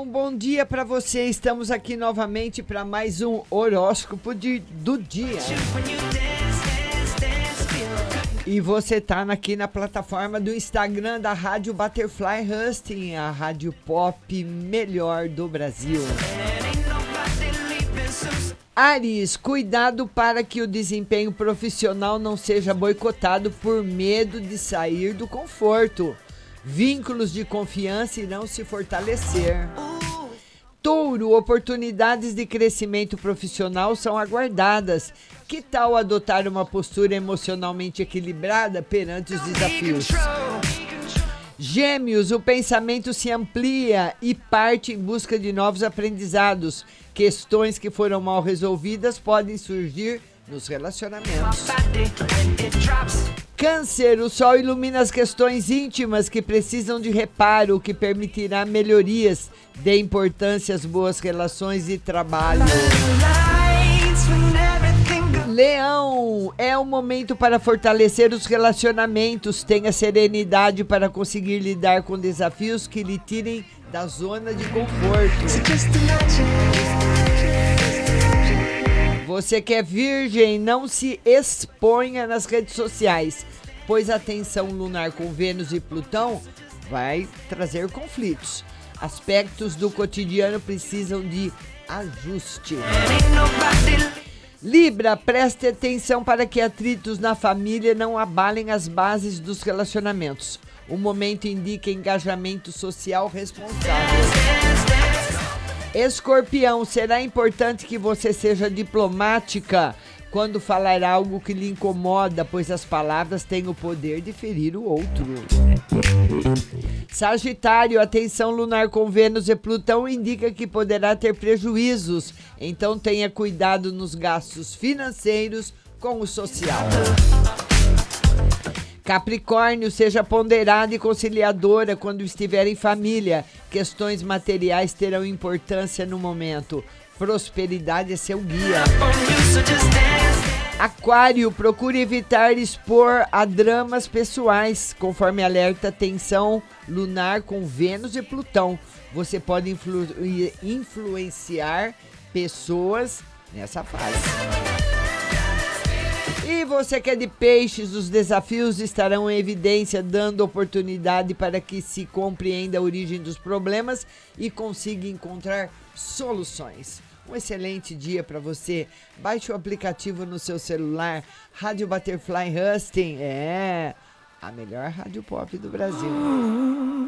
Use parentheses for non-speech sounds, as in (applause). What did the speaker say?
Um bom dia para você. Estamos aqui novamente para mais um horóscopo de, do dia. E você tá aqui na plataforma do Instagram da Rádio Butterfly Husting, a rádio pop melhor do Brasil. Ares, cuidado para que o desempenho profissional não seja boicotado por medo de sair do conforto. Vínculos de confiança irão se fortalecer. Touro, oportunidades de crescimento profissional são aguardadas. Que tal adotar uma postura emocionalmente equilibrada perante os desafios? Gêmeos, o pensamento se amplia e parte em busca de novos aprendizados. Questões que foram mal resolvidas podem surgir nos relacionamentos. Câncer, o sol ilumina as questões íntimas que precisam de reparo, o que permitirá melhorias. Dê importância às boas relações e trabalho. Leão, é o momento para fortalecer os relacionamentos. Tenha serenidade para conseguir lidar com desafios que lhe tirem da zona de conforto. Você que é virgem, não se exponha nas redes sociais, pois a tensão lunar com Vênus e Plutão vai trazer conflitos. Aspectos do cotidiano precisam de ajuste. Libra, preste atenção para que atritos na família não abalem as bases dos relacionamentos. O momento indica engajamento social responsável. Escorpião, será importante que você seja diplomática quando falar algo que lhe incomoda, pois as palavras têm o poder de ferir o outro. Sagitário, a tensão lunar com Vênus e Plutão indica que poderá ter prejuízos, então tenha cuidado nos gastos financeiros com o social. Capricórnio, seja ponderada e conciliadora quando estiver em família. Questões materiais terão importância no momento. Prosperidade é seu guia. Aquário, procure evitar expor a dramas pessoais, conforme alerta tensão lunar com Vênus e Plutão. Você pode influ- influenciar pessoas nessa fase. E você que é de peixes, os desafios estarão em evidência, dando oportunidade para que se compreenda a origem dos problemas e consiga encontrar soluções. Um excelente dia para você. Baixe o aplicativo no seu celular, Rádio Butterfly Husting. É a melhor rádio pop do Brasil. (gasps) (laughs)